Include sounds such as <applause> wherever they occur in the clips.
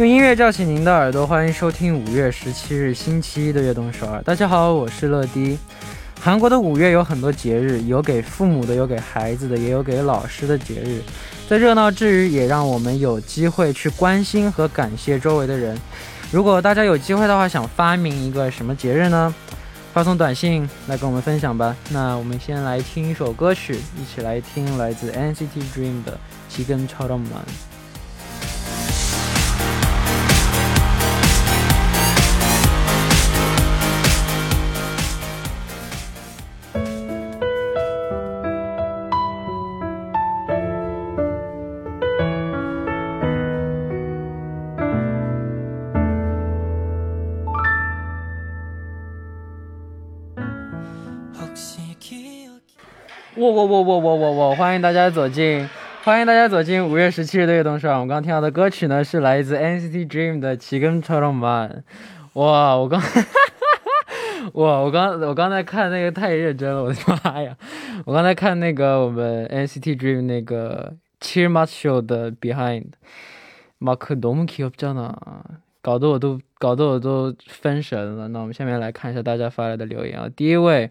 用音乐叫醒您的耳朵，欢迎收听五月十七日星期一的悦动首尔。大家好，我是乐迪。韩国的五月有很多节日，有给父母的，有给孩子的，也有给老师的节日。在热闹之余，也让我们有机会去关心和感谢周围的人。如果大家有机会的话，想发明一个什么节日呢？发送短信来跟我们分享吧。那我们先来听一首歌曲，一起来听来自 NCT Dream 的《지금처럼만》。 欢迎大家走进，欢迎大家走进五月十七日的悦动首尔。我们刚听到的歌曲呢，是来自 NCT Dream 的《지금처럼만》。哇，我刚，哇，我刚我刚才看那个太认真了，我的妈呀！我刚才看那个我们 NCT Dream 那个《Chill m a t Show》的 Behind，马克너무귀엽잖 아， 搞得我都搞得我都分神了。那我们下面来看一下大家发来的留言啊，第一位。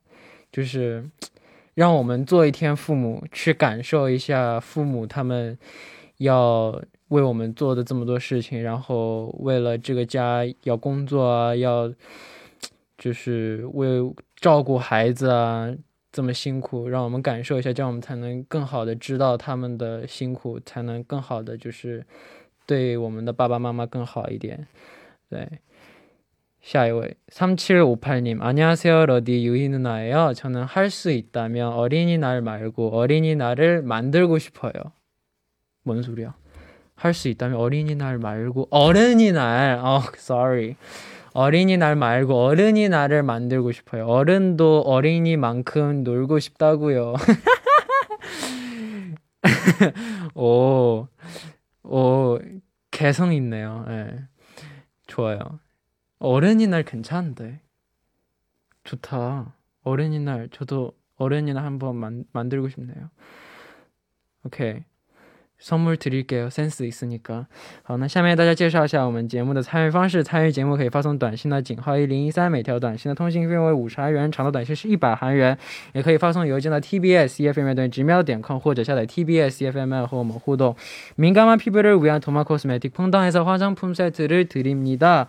就是让我们做一天父母，去感受一下父母他们要为我们做的这么多事情，然后为了这个家要工作啊，要就是为照顾孩子啊这么辛苦，让我们感受一下，这样我们才能更好的知道他们的辛苦，才能更好的就是对我们的爸爸妈妈更好一点，对。下一位 3758님 안녕하세요 러디 유희 누나예요 저는 할 수 있다면 어린이날 말고 어린이날을 만들고 싶어요 뭔 소리야 할 수 있다면 어린이날 말고 어른이날 어 sorry 어린이날 말고 어른이날을 만들고 싶어요 어른도 어린이만큼 놀고 싶다고요 <laughs> 오, 오 개성 있네요 네. 좋아요 어른이날 괜찮은데. 좋다. 어른이날 저도 어른이날 한번 만, 만들고 싶네요. 오케이. 선물드릴게요 sense 있으니까好，那下面大家介绍一下我们节目的参与方式。参与节目可以发送短信的井号一零一三，每条短信的通信费用为五十韩元，长的短信是一百韩元。也可以发送邮件到 tbs efm 等于直瞄点 com，或者下载 tbs efm 和我们互动。민감한피부를위한토마코스메틱퐁당에서화장품세트를드립니다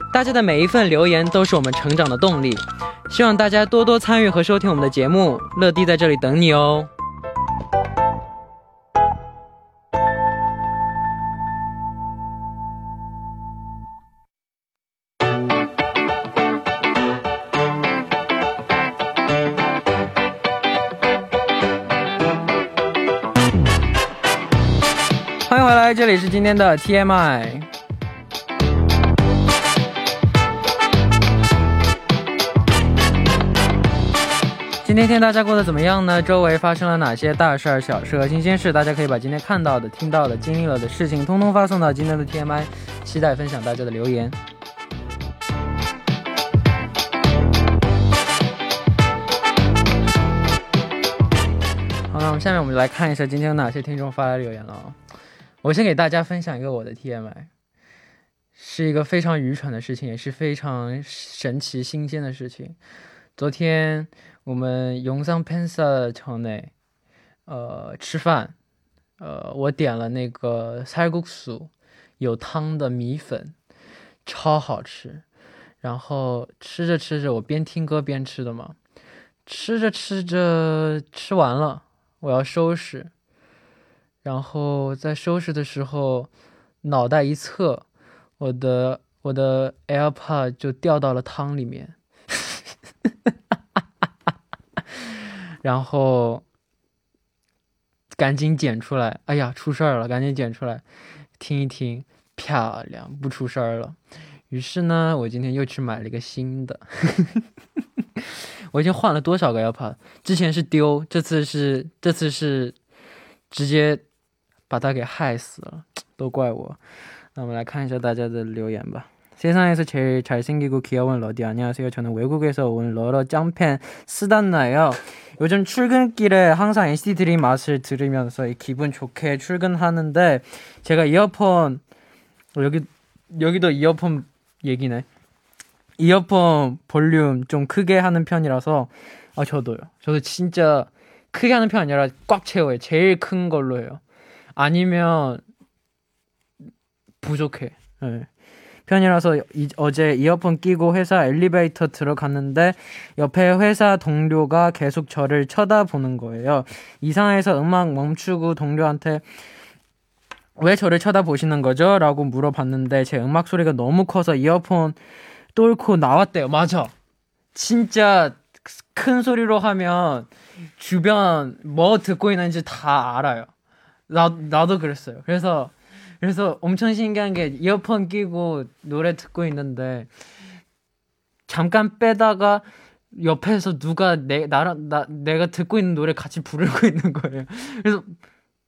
大家的每一份留言都是我们成长的动力，希望大家多多参与和收听我们的节目。乐迪在这里等你哦。欢迎回来，这里是今天的 TMI。今天天大家过得怎么样呢？周围发生了哪些大事儿、小事和新鲜事？大家可以把今天看到的、听到的、经历了的事情，通通发送到今天的 TMI，期待分享大家的留言。好，那我们下面我们就来看一下今天有哪些听众发来留言了。我先给大家分享一个我的 TMI，是一个非常愚蠢的事情，也是非常神奇新鲜的事情。昨天。我们永桑潘萨城内，呃，吃饭，呃，我点了那个菜骨素，有汤的米粉，超好吃。然后吃着吃着，我边听歌边吃的嘛。吃着吃着，吃完了，我要收拾。然后在收拾的时候，脑袋一侧，我的我的 AirPod 就掉到了汤里面。然后赶紧捡出来，哎呀，出事儿了！赶紧捡出来听一听，漂亮，不出事儿了。于是呢，我今天又去买了一个新的。<laughs> 我已经换了多少个摇把之前是丢，这次是这次是直接把它给害死了，都怪我。那我们来看一下大家的留言吧。 세상에서 제일 잘생기고 귀여운 러디 안녕하세요 저는 외국에서 온 러러 짱팬스단나예요 요즘 출근길에 항상 NCT 드림 맛을 들으면서 기분 좋게 출근하는데 제가 이어폰 여기 여기도 이어폰 얘기네. 이어폰 볼륨 좀 크게 하는 편이라서 아 저도요. 저도 진짜 크게 하는 편 아니라 꽉 채워요. 제일 큰 걸로 해요. 아니면 부족해. 네. 편이라서 이, 어제 이어폰 끼고 회사 엘리베이터 들어갔는데 옆에 회사 동료가 계속 저를 쳐다보는 거예요. 이상해서 음악 멈추고 동료한테 왜 저를 쳐다보시는 거죠? 라고 물어봤는데 제 음악 소리가 너무 커서 이어폰 뚫고 나왔대요. 맞아. 진짜 큰 소리로 하면 주변 뭐 듣고 있는지 다 알아요. 나, 나도 그랬어요. 그래서, 그래서 엄청 신기한 게 이어폰 끼고 노래 듣고 있는데 잠깐 빼다가 옆에서 누가 내, 나랑, 나, 내가 듣고 있는 노래 같이 부르고 <laughs> 있는 거예요. 그래서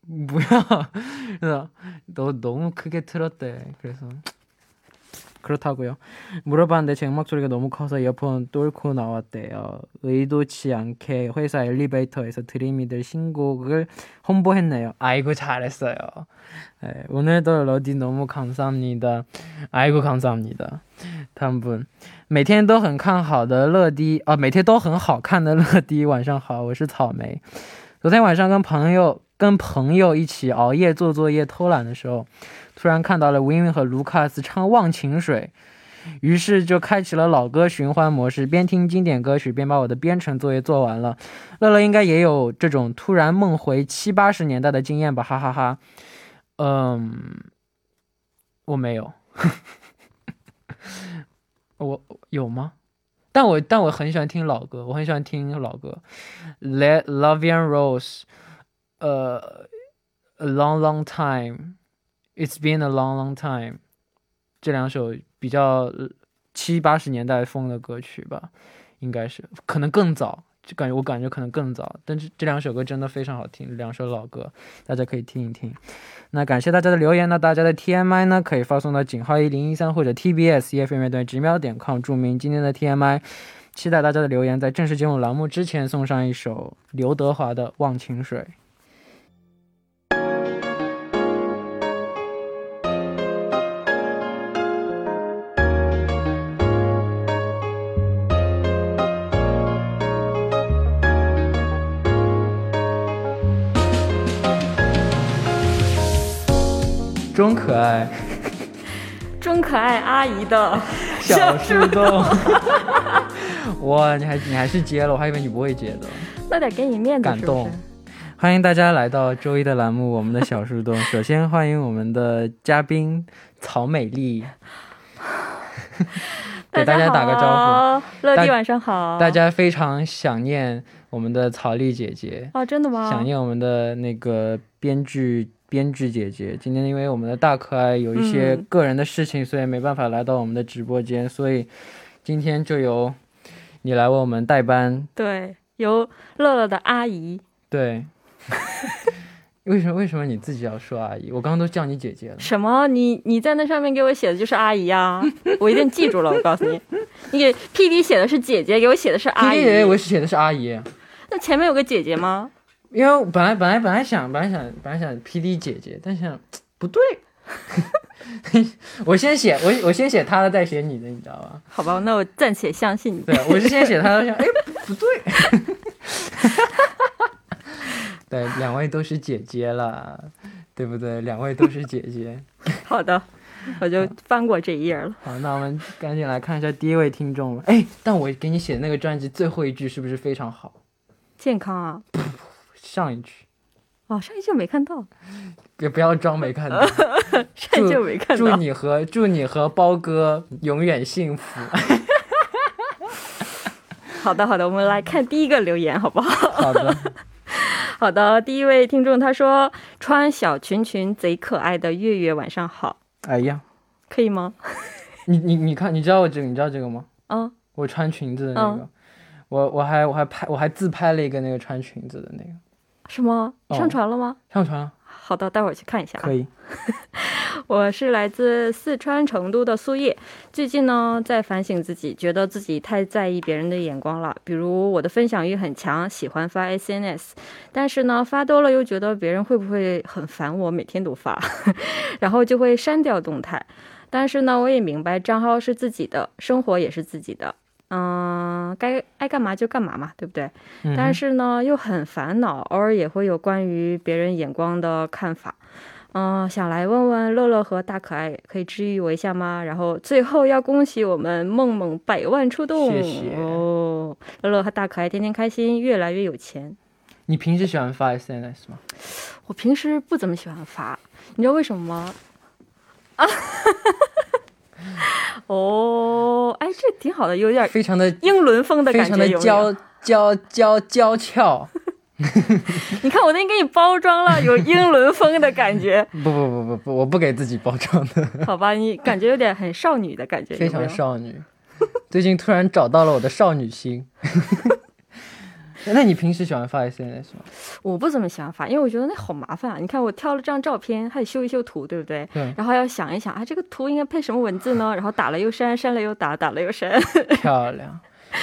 뭐야? <laughs> 그래서 너 너무 크게 틀었대. 그래서 그렇다고요. 물어봤는데 제 음악 소리가 너무 커서 이어폰 뚫고 나왔대요. 의도치 않게 회사 엘리베이터에서 드림이들 신곡을 홍보했네요. 아이고 잘했어요. 네, 오늘도 러디 너무 감사합니다. 아이고 감사합니다. 다음 분. 每天都很看好的乐迪啊，每天都很好看的乐迪，晚上好，我是草莓。昨天晚上跟朋友 <laughs> 跟朋友一起熬夜做作业偷懒的时候，突然看到了 Win Win 和卢卡斯唱《忘情水》，于是就开启了老歌循环模式，边听经典歌曲边把我的编程作业做完了。乐乐应该也有这种突然梦回七八十年代的经验吧？哈哈哈。嗯，我没有，<laughs> 我有吗？但我但我很喜欢听老歌，我很喜欢听老歌，Let Love and Rose。呃，A long long time, It's been a long long time，这两首比较七八十年代风的歌曲吧，应该是，可能更早，就感觉我感觉可能更早，但是这两首歌真的非常好听，两首老歌，大家可以听一听。那感谢大家的留言呢，大家的 TMI 呢可以发送到井号一零一三或者 TBS EFM 乐队直秒点 com 注明今天的 TMI，期待大家的留言，在正式节目栏目之前送上一首刘德华的《忘情水》。装可爱，装可爱阿姨的 <laughs> 小树洞。<laughs> 哇，你还你还是接了，我还以为你不会接的。那得给你面子，感动。欢迎大家来到周一的栏目，我们的小树洞。<laughs> 首先欢迎我们的嘉宾曹美丽，给大家打个招呼。乐迪晚上好。大家非常想念我们的曹丽姐姐啊，真的吗？想念我们的那个编剧。编剧姐姐，今天因为我们的大可爱有一些个人的事情，所以没办法来到我们的直播间，所以今天就由你来为我们代班。对，由乐乐的阿姨。对。<laughs> 为什么？为什么你自己要说阿姨？我刚刚都叫你姐姐了。什么？你你在那上面给我写的就是阿姨啊？我一定记住了。我告诉你，<laughs> 你给 P D 写的是姐姐，给我写的是阿姨。P D 我写的是阿姨。那前面有个姐姐吗？因为本来本来本来想本来想本来想 P D 姐姐，但想不对，<laughs> 我先写我我先写他的，再写你的，你知道吧？好吧，那我暂且相信你。对，我是先写他的，想 <laughs> 哎不对，<laughs> 对，两位都是姐姐了，对不对？两位都是姐姐。好的，我就翻过这一页了。好，那我们赶紧来看一下第一位听众了。哎，但我给你写的那个专辑最后一句是不是非常好？健康啊！上一句，哦，上一句没看到，也不要装没看到。<laughs> 上一句没看到。祝你和祝你和包哥永远幸福。<laughs> 好的，好的，我们来看第一个留言，好不好？好的，<laughs> 好的。第一位听众他说：“穿小裙裙贼可爱的月月，晚上好。哎呀，可以吗？你你你看，你知道我这个，你知道这个吗？嗯，我穿裙子的那个，我我还我还拍我还自拍了一个那个穿裙子的那个，是吗？哦上传了吗？上传了，好的，待会儿去看一下啊。可以。<laughs> 我是来自四川成都的苏叶，最近呢在反省自己，觉得自己太在意别人的眼光了。比如我的分享欲很强，喜欢发 SNS，但是呢发多了又觉得别人会不会很烦我，每天都发，<laughs> 然后就会删掉动态。但是呢，我也明白账号是自己的，生活也是自己的，嗯，该爱干嘛就干嘛嘛，对不对？嗯但是呢，又很烦恼，偶尔也会有关于别人眼光的看法。嗯、想来问问乐乐和大可爱，可以治愈我一下吗？然后最后要恭喜我们梦梦百万出动谢谢哦！乐乐和大可爱天天开心，越来越有钱。你平时喜欢发 SNS 吗？我平时不怎么喜欢发，你知道为什么吗？啊，<laughs> <laughs> 哦，哎，这挺好的，有点非常的英伦风的感觉，<laughs> 常的？娇娇娇娇俏。<laughs> 你看，我都已经给你包装了，有英伦风的感觉。不不不不不，我不给自己包装的，好吧，你感觉有点很少女的感觉，非常少女。最近突然找到了我的少女心。那你平时喜欢发 SNS 吗？我不怎么喜欢发，因为我觉得那好麻烦啊。你看我挑了张照片，还得修一修图，对不对？对，然后要想一想啊，这个图应该配什么文字呢？然后打了又删，删了又打，打了又删。<laughs> 漂亮。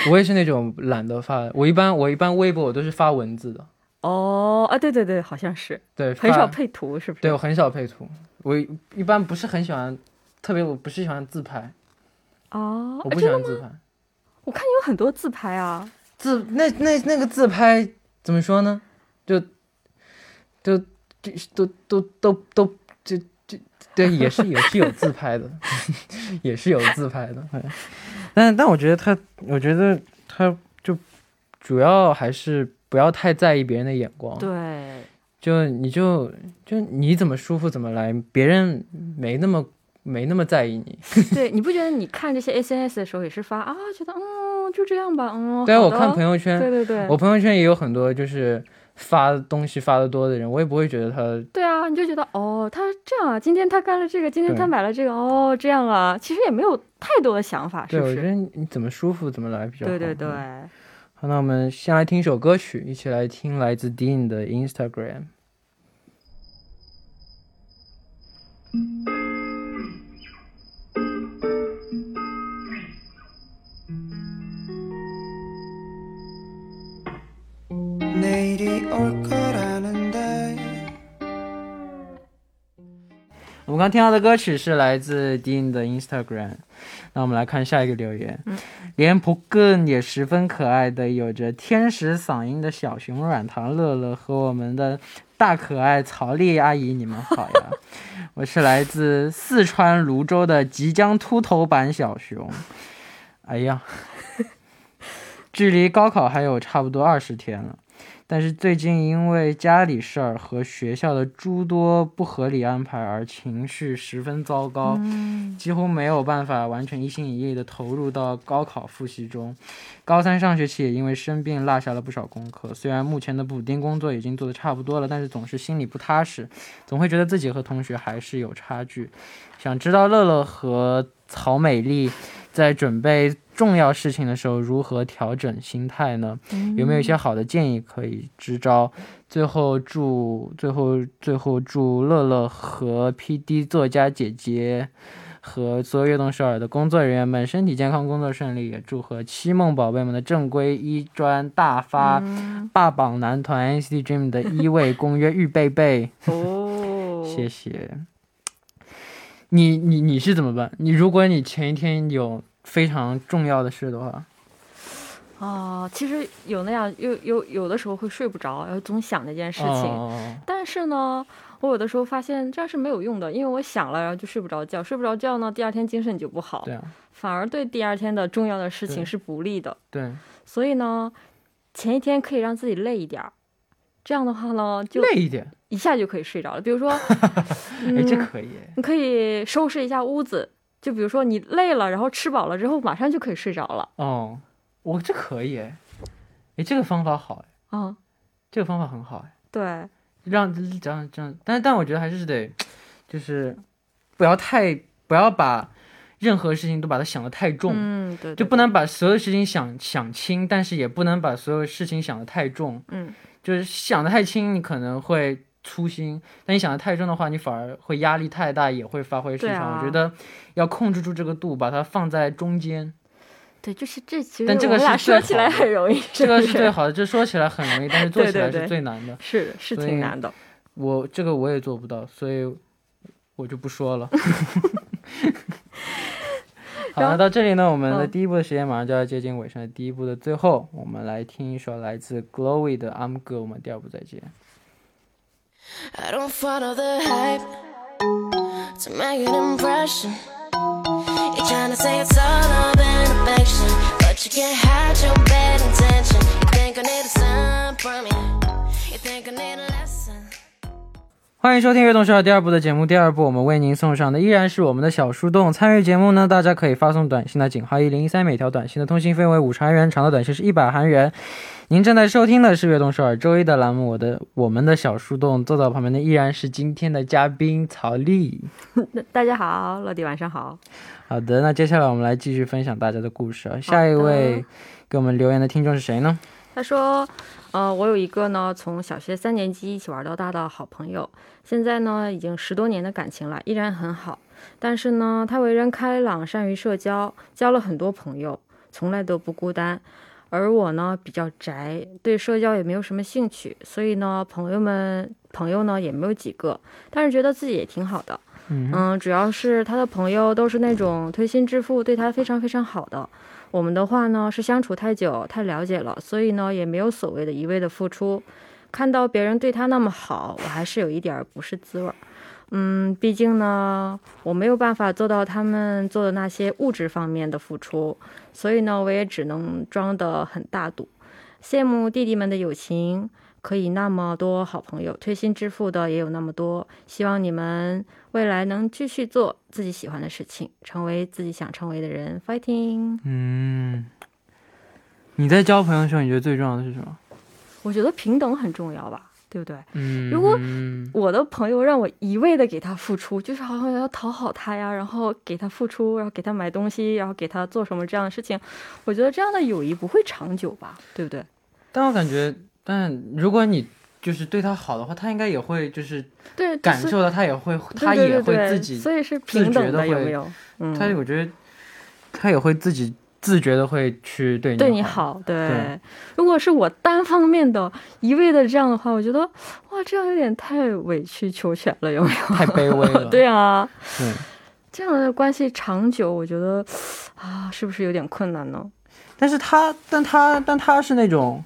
我也是那种懒得发，我一般我一般微博我都是发文字的，哦啊，对对对，好像是对，很少配图，是不是？对我很少配图，我一一般不是很喜欢，特别我不是喜欢自拍，哦，我不？喜欢自拍。我看你有很多自拍啊。自那那那个自拍怎么说呢？就就就都都都都就就对，也是也是有自拍的，也是有自拍的。<laughs> 对但但我觉得他，我觉得他就主要还是不要太在意别人的眼光。对，就你就就你怎么舒服怎么来，别人没那么没那么在意你。<laughs> 对，你不觉得你看这些 SNS 的时候也是发啊，觉得嗯就这样吧，嗯。对啊，我看朋友圈，对对对，我朋友圈也有很多就是发东西发的多的人，我也不会觉得他对啊，你就觉得哦，他这样啊，今天他干了这个，今天他买了这个，哦，这样啊，其实也没有太多的想法，是对，不是？我觉得你怎么舒服怎么来比较好。对对对，嗯好，那我们先来听一首歌曲，一起来听来自 Dean 的 Instagram。我们刚听到的歌曲是来自 Dean 的 Instagram。那我们来看下一个留言，嗯连蒲根也十分可爱的有着天使嗓音的小熊软糖乐乐和我们的大可爱曹丽阿姨，你们好呀！<laughs> 我是来自四川泸州的即将秃头版小熊。哎呀，<laughs> 距离高考还有差不多二十天了。但是最近因为家里事儿和学校的诸多不合理安排而情绪十分糟糕，嗯，几乎没有办法完全一心一意的投入到高考复习中。高三上学期也因为生病落下了不少功课，虽然目前的补丁工作已经做得差不多了，但是总是心里不踏实，总会觉得自己和同学还是有差距。想知道乐乐和曹美丽在准备重要事情的时候如何调整心态呢？有没有一些好的建议可以支招？最后祝最后最后祝乐乐和 PD 作家姐姐和所有悦动首尔的工作人员们身体健康，工作顺利。也祝贺七梦宝贝们的正规一专大发，嗯霸榜男团 NCT Dream 的一位 <laughs> 公约预备备。哦，<laughs> 谢谢。你你你是怎么办？你如果你前一天有非常重要的事的话，啊，其实有那样有有有的时候会睡不着，然后总想那件事情。哦但是呢，我有的时候发现这样是没有用的，因为我想了，然后就睡不着觉，睡不着觉呢，第二天精神就不好，对啊，反而对第二天的重要的事情是不利的。对，所以呢，前一天可以让自己累一点儿，这样的话呢，就累一点，一下就可以睡着了。比如说，<laughs> 哎，这嗯，可以哎，你可以收拾一下屋子，就比如说你累了，然后吃饱了之后，马上就可以睡着了。哦，我这可以哎，哎，这个方法好哎，啊、这个方法很好哎，对，让这样这样，但但我觉得还是得，就是不要太不要把任何事情都把它想得太重，嗯，对，对就不能把所有事情想想轻，但是也不能把所有事情想得太重。嗯，就是想得太轻，你可能会粗心；但你想的太重的话，你反而会压力太大，也会发挥失常。啊我觉得要控制住这个度，把它放在中间，对，就是这其实但这个是说起来很容易，这个是最好的。这说起来很容易，但是做起来是对对对最难的。是的是挺难的。我这个我也做不到，所以我就不说了。<laughs> 好，然后那到这里呢，我们的嗯第一部的时间马上就要接近尾声。第一部的最后，我们来听一首来自 Glowy 的《I'm Good》。我们第二部再见。I don't follow the hype to make an impression. You're trying to say it's all love and affection, but you can't hide your bad intention. You think I need a sign from you? You think I need a lesson? 欢迎收听《悦动十二》第二部的节目。第二部我们为您送上的依然是我们的小树洞。参与节目呢，大家可以发送短信的井号一零一三，每条短信的通信费为五十韩元，长的短信是一百韩元。您正在收听的是《悦动首尔》周一的栏目，我的我们的小树洞。坐在我旁边的依然是今天的嘉宾曹丽。<laughs> 大家好，乐迪晚上好。好的，那接下来我们来继续分享大家的故事啊。下一位给我们留言的听众是谁呢？他说，呃，我有一个呢，从小学三年级一起玩到大的好朋友，现在呢已经十多年的感情了，依然很好。但是呢，他为人开朗，善于社交，交了很多朋友，从来都不孤单。而我呢比较宅，对社交也没有什么兴趣，所以呢，朋友们朋友呢也没有几个，但是觉得自己也挺好的。嗯嗯，主要是他的朋友都是那种推心置腹，对他非常非常好的。我们的话呢是相处太久，太了解了，所以呢也没有所谓的一味的付出。看到别人对他那么好，我还是有一点儿不是滋味儿。嗯，毕竟呢，我没有办法做到他们做的那些物质方面的付出，所以呢，我也只能装的很大度。羡慕弟弟们的友情，可以那么多好朋友，推心置腹的也有那么多。希望你们未来能继续做自己喜欢的事情，成为自己想成为的人，fighting！嗯，你在交朋友的时候，你觉得最重要的是什么？我觉得平等很重要吧，对不对？嗯，如果嗯我的朋友让我一味的给他付出，就是好像要讨好他呀，然后给他付出，然后给他买东西，然后给他做什么这样的事情，我觉得这样的友谊不会长久吧，对不对？但我感觉，但如果你就是对他好的话，他应该也会就是对，感受到，他也会，他也会自己，所以是自平等的，有没有？嗯，他我觉得他也会自己自觉的会去对你对你好。好，对。对如果是我单方面的一味的这样的话，我觉得哇，这样有点太委曲求全了，有没有？太卑微了。<laughs> 对啊，对这样的关系长久，我觉得啊，是不是有点困难呢？但是他，但他，但他是那种，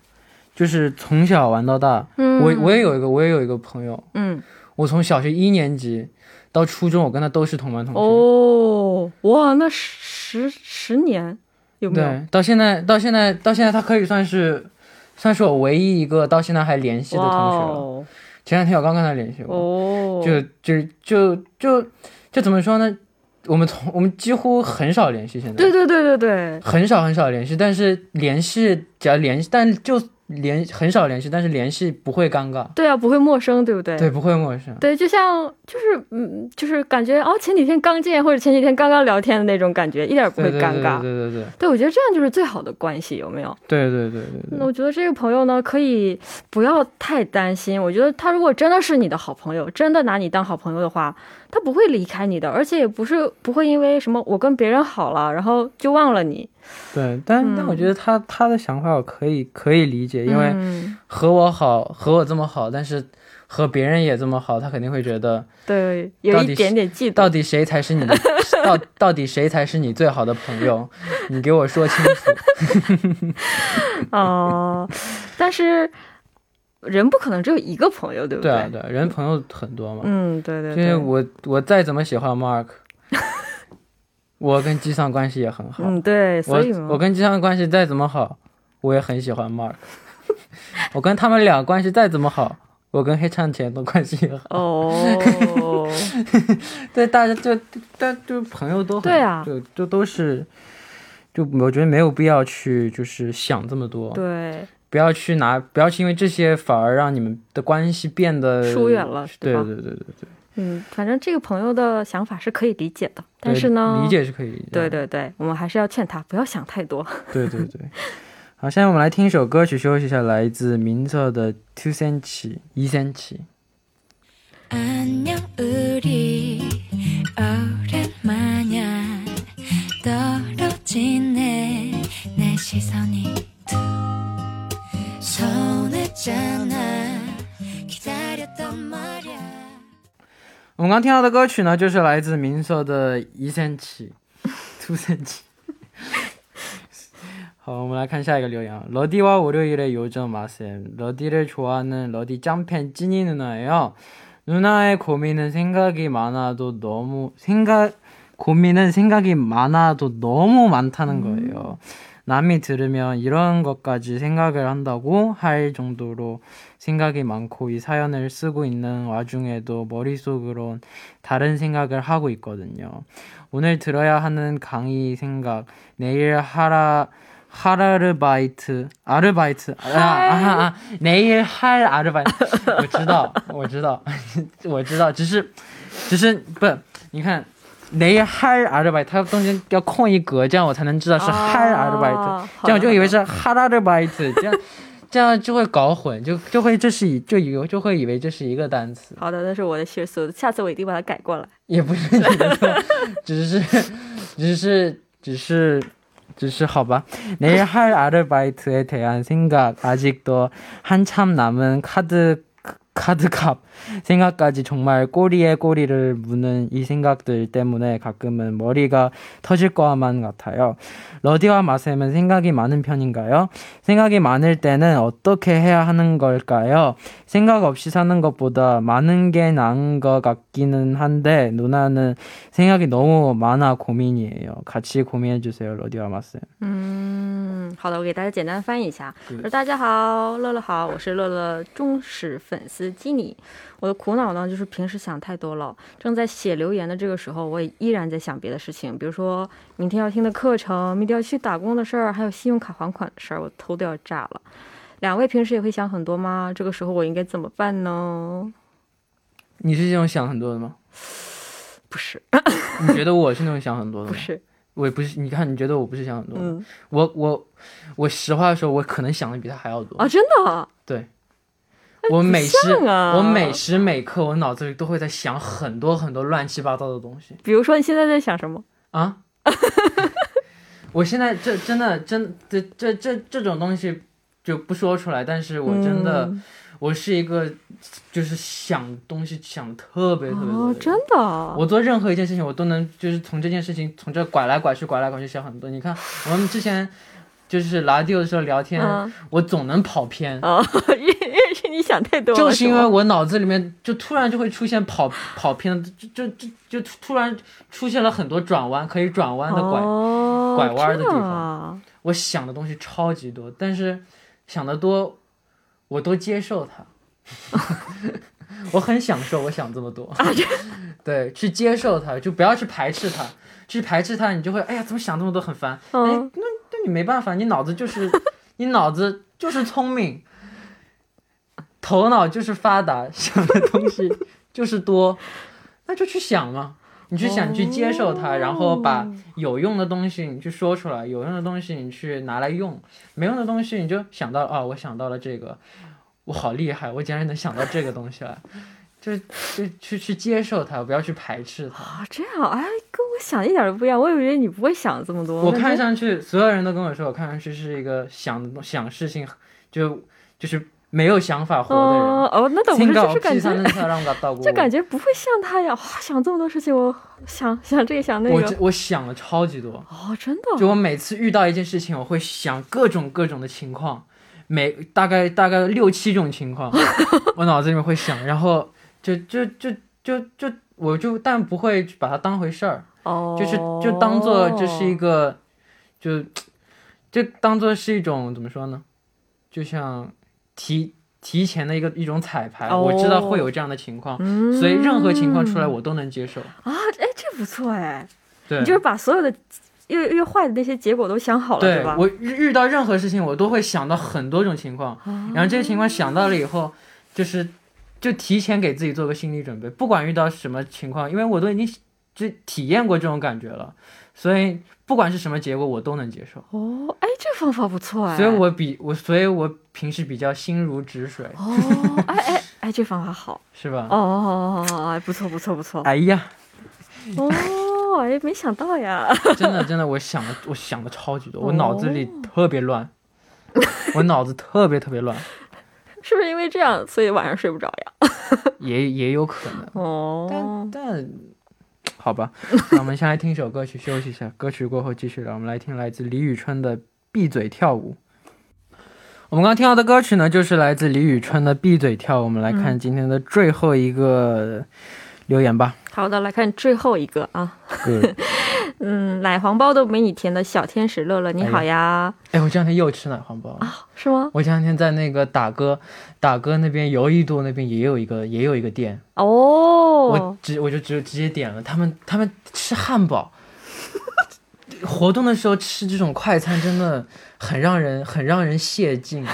就是从小玩到大。嗯，我我也有一个，我也有一个朋友，嗯我从小学一年级到初中，我跟他都是同班同学。哦，哇，那十十年有没有？对，到现在，到现在，到现在，他可以算是，算是我唯一一个到现在还联系的同学了。哦前两天我刚跟他联系过，哦，就就就就就怎么说呢？我们从我们几乎很少联系，现在对对对对对，很少很少联系，但是联系只要联系，但就联很少联系，但是联系不会尴尬，对啊，不会陌生，对不对？对，不会陌生。对，就像就是嗯，就是感觉哦，前几天刚见或者前几天刚刚聊天的那种感觉，一点不会对对尴尬。对对对对，我觉得这样就是最好的关系，有没有？对对对对。那我觉得这个朋友呢，可以不要太担心。我觉得他如果真的是你的好朋友，真的拿你当好朋友的话，他不会离开你的，而且也不是不会因为什么我跟别人好了，然后就忘了你。对，但、但我觉得他他的想法我可以可以理解，因为嗯、和我好，和我这么好，但是和别人也这么好，他肯定会觉得对，有一点点嫉妒。到底谁才是你的，<laughs> 到到底谁才是你最好的朋友？你给我说清楚。<laughs> 哦，但是，人不可能只有一个朋友，对不对？对啊，对啊，人朋友很多嘛。嗯，对对对。就是我我再怎么喜欢 Mark，<laughs> 我跟机上关系也很好。嗯，对，所以我我跟机上关系再怎么好，我也很喜欢 Mark。<laughs> 我跟他们俩关系再怎么好，我跟黑唱前的关系也好。哦，<laughs> 对，大家就但就朋友都很对啊就就都是，就我觉得没有必要去就是想这么多。对，不要去拿，不要去因为这些反而让你们的关系变得疏远了是吧对对对对对。嗯，反正这个朋友的想法是可以理解的，但对是呢，理解是可以理解。对对对，我们还是要劝他不要想太多。对对对。<laughs> 好，现在我们来听一首歌曲休息一下，来自明策的《Two cm》一 cm。 안녕 우리 오랜만이야 떨어진 내 내 시선이 我们刚听到的歌曲呢，就是来自明策的《一 cm》，Two cm。好，我们来看下一个留言啊。러디와 월요일의 요정 마셈. 러디를 좋아하는 러디 짱팬 찐이 <laughs> <laughs> 누나예요. 누나의 고민은 생각이 많아도 너무 생각 고민은 생각이 많아도 너무 많다는 거예요. 남이 들으면 이런 것까지 생각을 한다고 할 정도로 생각이 많고 이 사연을 쓰고 있는 와중에도 머릿속으론 다른 생각을 하고 있거든요. 오늘 들어야 하는 강의 생각, 내일 하라 하라르바이트 아르바이트 아, 아, 아, 내일 할 아르바이트 我知道我知道我知道只是只是不你看 <laughs> 내일 할 아르바이트 它中间要空一格这样我才能知道是 할 啊 아르바이트 这样我就以为是 하라르바이트 这样<laughs> 这样就会搞混就就会这是一就以为就会以为这是一个单词好的，那是我的실수，下次我一定把它改过来。也不是你的错，只是，只是，只是，只是好吧。내일할아르바이트에대한생각아직도한참남은카드 카드값 생각까지 정말 꼬리에 꼬리를 무는 이 생각들 때문에 가끔은 머리가 터질 것만 같아요. 러디와 마셈은 생각이 많은 편인가요? 생각이 많을 때는 어떻게 해야 하는 걸까요? 생각 없이 사는 것보다 많은 게 나은 것 같기는 한데 누나는 생각이 너무 많아 고민이에요. 같이 고민해 주세요, 러디와 마셈. 嗯，好的，我给大家简单翻译一下。对说大家好，乐乐好，我是乐乐忠实粉丝 基尼。我的苦恼呢，就是平时想太多了。正在写留言的这个时候，我也依然在想别的事情，比如说明天要听的课程、明天要去打工的事儿，还有信用卡还款的事儿，我头都要炸了。两位平时也会想很多吗？这个时候我应该怎么办呢？你是这种想很多的吗？<sighs> 不是，<laughs> 你觉得我是那种想很多的吗？不是，我也不是。你看，你觉得我不是想很多？嗯我我我实话说，我可能想的比他还要多。啊，真的，对，<laughs> 我每时、啊。我每时每刻，我脑子里都会在想很多很多乱七八糟的东西。比如说你现在在想什么？啊。<laughs> 我现在这真的真这这这这种东西就不说出来，但是我真的、嗯。我是一个就是想东西想的特别特别多哦，真的，我做任何一件事情，我都能就是从这件事情从这拐来拐去，拐来拐去想很多。你看 <laughs> 我们之前就是拉 a 的时候聊天，嗯。我总能跑偏，啊，因为因为是你想太多了，就是因为我脑子里面就突然就会出现跑跑偏，就就就就突突然出现了很多转弯可以转弯的拐，哦、拐弯的地方。我想的东西超级多，但是想的多，我都接受它。<laughs> 我很享受，我想这么多，<laughs> 对，去接受它，就不要去排斥它，去排斥它，你就会，哎呀，怎么想这么多，很烦。哎，嗯那那你没办法，你脑子就是，你脑子就是聪明，头脑就是发达，<laughs> 想的东西就是多，那就去想嘛。你去想，去接受它，然后把有用的东西你去说出来，有用的东西你去拿来用，没用的东西你就想到啊，我想到了这个，我好厉害，我竟然能想到这个东西来，就就去去接受它，不要去排斥它。啊，这样，哎，跟我想一点都不一样。我以为你不会想这么多。我看上去，所有人都跟我说，我看上去是一个想想事情就就是没有想法活的人。哦，哦那倒不是，就是感觉，<laughs> 就感觉不会像他呀。哇，想这么多事情，我想想这个想那个。我我想了超级多。哦，真的。就我每次遇到一件事情，我会想各种各种的情况，每大概大概六七种情况，<laughs> 我脑子里面会想，然后就就就就就我就但不会把它当回事儿。哦。就是就当做这是一个，就就当做是一种怎么说呢？就像提提前的一个一种彩排，哦。我知道会有这样的情况，嗯，所以任何情况出来我都能接受。啊，哎，这不错哎，对，你就是把所有的越越坏的那些结果都想好了，吧？对我遇遇到任何事情，我都会想到很多种情况，啊。然后这些情况想到了以后，就是就提前给自己做个心理准备，不管遇到什么情况，因为我都已经就体验过这种感觉了，所以不管是什么结果，我都能接受。哦，哎，这方法不错哎，所以我比我，所以我平时比较心如止水，哦，哎哎哎，这方法好，是吧？哦哦哦哦，哎，不错不错不错，哎呀，哦，哎，没想到呀，真的真的，我想的我想的超级多，我哦脑子里特别乱，我脑子特别特别乱，<laughs> 是不是因为这样，所以晚上睡不着呀？也也有可能。哦但，但好吧，<laughs> 那我们先来听一首歌曲休息一下，歌曲过后继续聊。我们来听来自李宇春的《闭嘴跳舞》。我们刚刚听到的歌曲呢，就是来自李宇春的《闭嘴跳舞》。我们来看今天的最后一个留言吧。好的，来看最后一个啊，嗯，<laughs> 嗯，奶黄包都没你甜的小天使乐乐，你好呀，哎，我这两天又吃奶黄包了。是吗？我前两天在那个打歌，打歌那边游一度那边也有一个也有一个店，哦我，直我就直直接点了。他们他们吃汉堡，活动的时候吃这种快餐真的很让人很让人泄劲。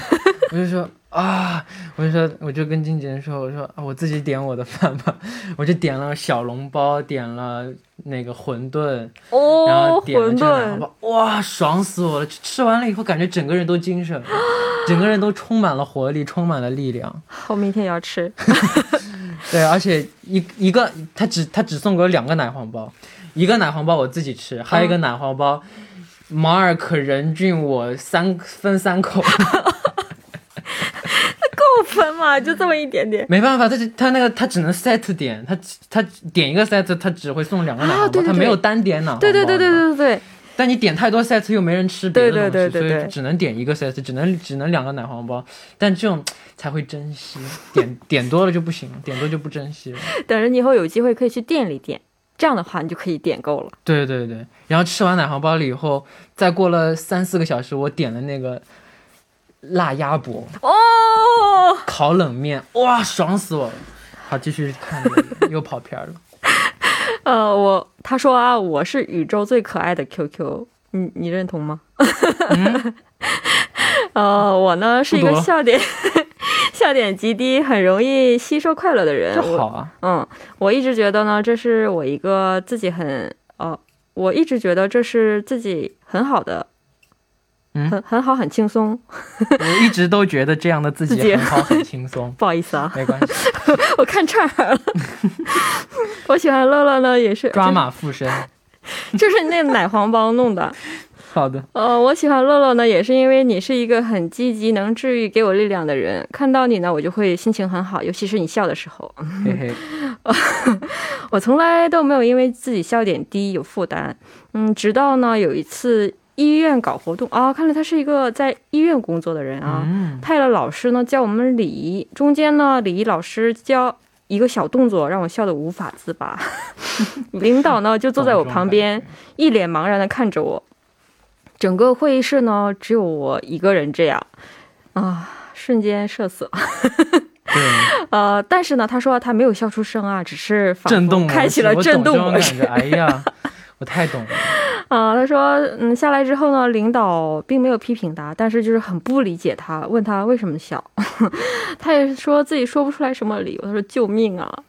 我就说啊，我就说我就跟经纪人说，我说、啊、我自己点我的饭吧，<laughs> 我就点了小笼包，点了那个馄饨，哦然后点了这个奶黄，包，哇，爽死我了！吃完了以后感觉整个人都精神，<gasps> 整个人都充满了活力，充满了力量。我明天也要吃。<laughs> 对，而且一一个他只他只送给我两个奶黄包，一个奶黄包我自己吃，还有一个奶黄包，马尔可、人俊我三分三口，够 <laughs> 分嘛，就这么一点点。没办法，他只他那个他只能 set 点，他他点一个 set 他只会送两个奶黄包，啊对对他没有单点奶黄包。对对对对对对对，但你点太多 set 又没人吃别的东西，对对对对对所以只能点一个 set，只能只能两个奶黄包。但这种才会珍惜，点点多了就不行，点多就不珍惜了。等着你以后有机会可以去店里点，这样的话你就可以点够了。对对对，然后吃完奶黄包了以后，再过了三四个小时，我点了那个辣鸭脖、哦，烤冷面，哇，爽死我了！好，继续看，又跑偏了。<laughs> 呃，我他说啊，我是宇宙最可爱的 QQ，你你认同吗？<laughs> 呃，我呢是一个笑点 <laughs> 笑点极低、很容易吸收快乐的人。我这好啊，嗯，我一直觉得呢，这是我一个自己很呃，我一直觉得这是自己很好的，嗯很很好，很轻松。我一直都觉得这样的自己很好，很轻松，<laughs> 不好意思啊，没关系，<laughs> 我看岔儿了。<laughs> 我喜欢乐乐呢，也是抓，马附身。就就是那奶黄包弄的。好的，呃，我喜欢乐乐呢，也是因为你是一个很积极、能治愈、给我力量的人。看到你呢，我就会心情很好，尤其是你笑的时候。嘿嘿，我从来都没有因为自己笑点低有负担。嗯，直到呢有一次医院搞活动啊，看来他是一个在医院工作的人啊，嗯，派了老师呢教我们礼仪，中间呢礼仪老师教。一个小动作让我笑得无法自拔，<laughs> 领导呢就坐在我旁边，一脸茫然的看着我。整个会议室呢只有我一个人这样，啊，瞬间社死了。对，<laughs> 呃，但是呢，他说他没有笑出声啊，只是震动开启了震动感觉。哎呀，我太懂了。啊。他说，嗯，下来之后呢，领导并没有批评他，但是就是很不理解他，问他为什么笑，<laughs> 他也说自己说不出来什么理由。他说救命啊！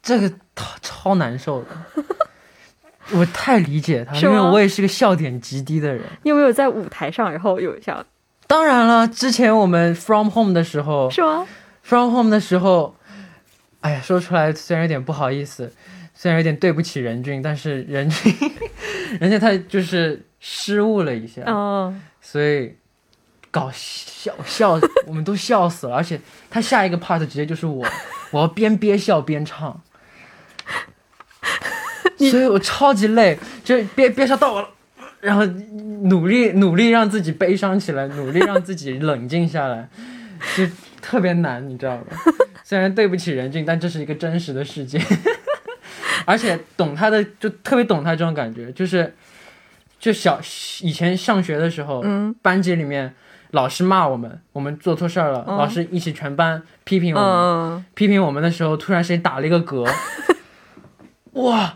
这个超超难受的，我太理解他，因为我也是个笑点极低的人。你有没有在舞台上然后有笑？当然了，之前我们 From Home 的时候是吗？，From Home 的时候，哎呀，说出来虽然有点不好意思，虽然有点对不起任俊，但是任俊，人家他就是失误了一下，嗯，所以搞笑笑，我们都笑死了，而且他下一个 part 直接就是我，我要边憋笑边唱，<laughs> 所以我超级累，就憋憋笑到我了，然后努力努力让自己悲伤起来，努力让自己冷静下来，就特别难，你知道吧？<laughs> 虽然对不起任俊，但这是一个真实的世界，而且懂他的就特别懂他这种感觉，就是就小以前上学的时候，嗯。班级里面老师骂我们，我们做错事儿了，嗯。老师一起全班批评我们，嗯，批评我们的时候，突然谁打了一个嗝，<laughs> 哇，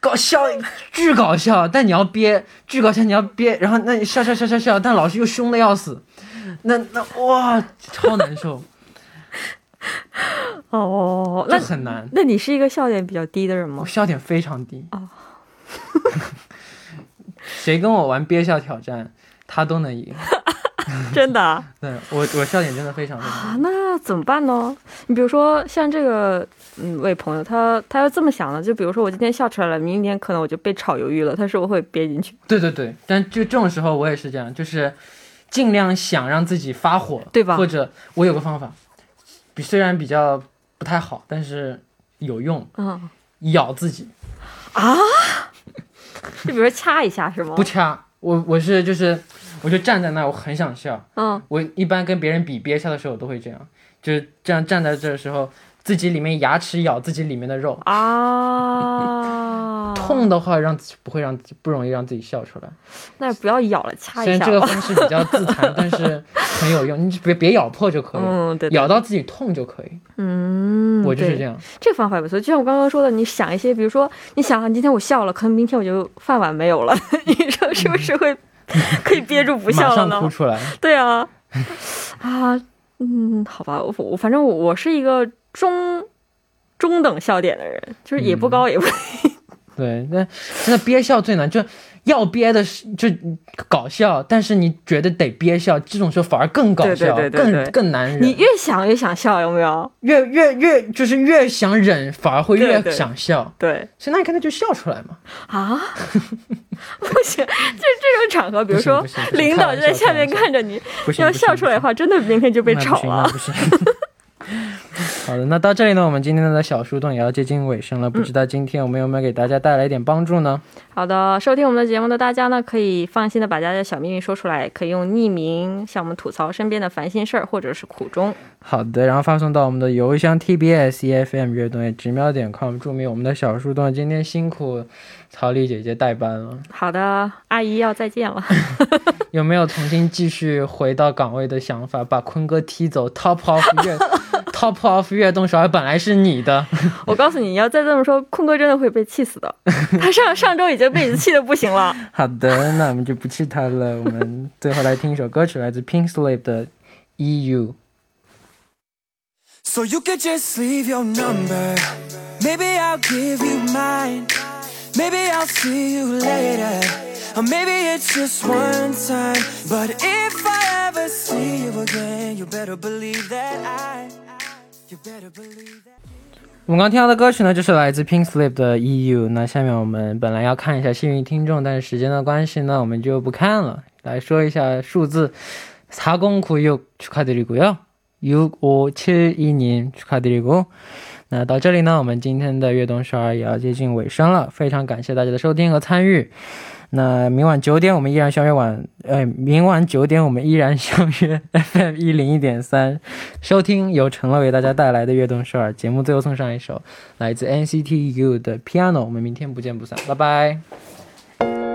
搞笑，巨搞笑，但你要憋，巨搞笑，你要憋，然后那你笑笑笑笑笑，但老师又凶的要死，那那哇，超难受，<laughs> 哦，这那很难，那你是一个笑点比较低的人吗我？笑点非常低哦 <laughs> 谁跟我玩憋笑挑战，他都能赢。<laughs> 真的啊？<laughs> 对我，我笑点真的非常非常低。啊那怎么办呢？你比如说像这个嗯位朋友，他他要这么想的，就比如说我今天笑出来了，明天可能我就被炒鱿鱼了，他是不是会憋进去？对对对，但就这种时候我也是这样，就是尽量想让自己发火，对吧或者我有个方法，比虽然比较不太好，但是有用，嗯咬自己啊，<laughs> 就比如说掐一下是吗不？掐。我我是就是我就站在那儿，我很想笑。嗯我一般跟别人比憋笑的时候，我都会这样，就是这样站在这的时候，自己里面牙齿咬自己里面的肉。啊，痛的话，让自己不会让自己不容易让自己笑出来。那不要咬了，掐一下虽然这个。方式比较自残，但是很有用。你 <laughs> 别别咬破就可以，嗯，对，对咬到自己痛就可以。嗯，我就是这样。这个方法也不错，就像我刚刚说的，你想一些，比如说，你想啊，今天我笑了，可能明天我就饭碗没有了，<laughs> 你说是不是会可以憋住不笑了马上哭呢？出来。对啊，啊，嗯，好吧，我我反正我我是一个中中等笑点的人，就是也不高也不对，那真的憋笑最难，就要憋的是就搞笑，但是你觉得得憋笑，这种时候反而更搞笑，对对对更更难忍。你越想越想笑，有没有？越越越就是越想忍，反而会越想笑。对所以那你看，他就笑出来嘛。啊，<laughs> 不行，就这种场合，比如说领导就在下面看着你，要笑出来的话，真的明天就被炒了。那不行。<laughs> 好的，那到这里呢，我们今天的小树洞也要接近尾声了。不知道今天我们有没有给大家带来一点帮助呢？好的，收听我们的节目的大家呢，可以放心的把大家的小秘密说出来，可以用匿名向我们吐槽身边的烦心事儿或者是苦衷。好的，然后发送到我们的邮箱 tbs efm 乐动直瞄点 com，注明我们的小树洞今天辛苦曹丽姐姐代班了，好的，阿姨要再见了。<laughs> 有没有重新继续回到岗位的想法？把坤哥踢走，top of 乐 <laughs> top of 悦动手本来是你的，我告诉你，你要再这么说，坤哥真的会被气死的。他上上周已经被你气的不行了。好的，那我们就不气他了。我们最后来听一首歌曲，来自 Pink Slip 的 E EU。So you could just leave your number. Maybe I'll give you mine. Maybe I'll see you later. Or maybe it's just one time. But if I ever see you again, you better believe that I. 我们刚听到的歌曲呢，就是来自 Pink Slip 的 EU。那下面我们本来要看一下幸运听众，但是时间的关系呢，我们就不看了。来说一下数字4096 축하드리고요. 6572님 축하드리고. 那到这里呢，我们今天的悦动少儿也要接近尾声了，非常感谢大家的收听和参与。 那明晚九点我们依然相约晚，呃，明晚九点我们依然相约 <laughs> FM 一零一点三，收听由陈乐为大家带来的悦动少儿节目。最后送上一首来自 NCT U 的 Piano，我们明天不见不散，拜拜。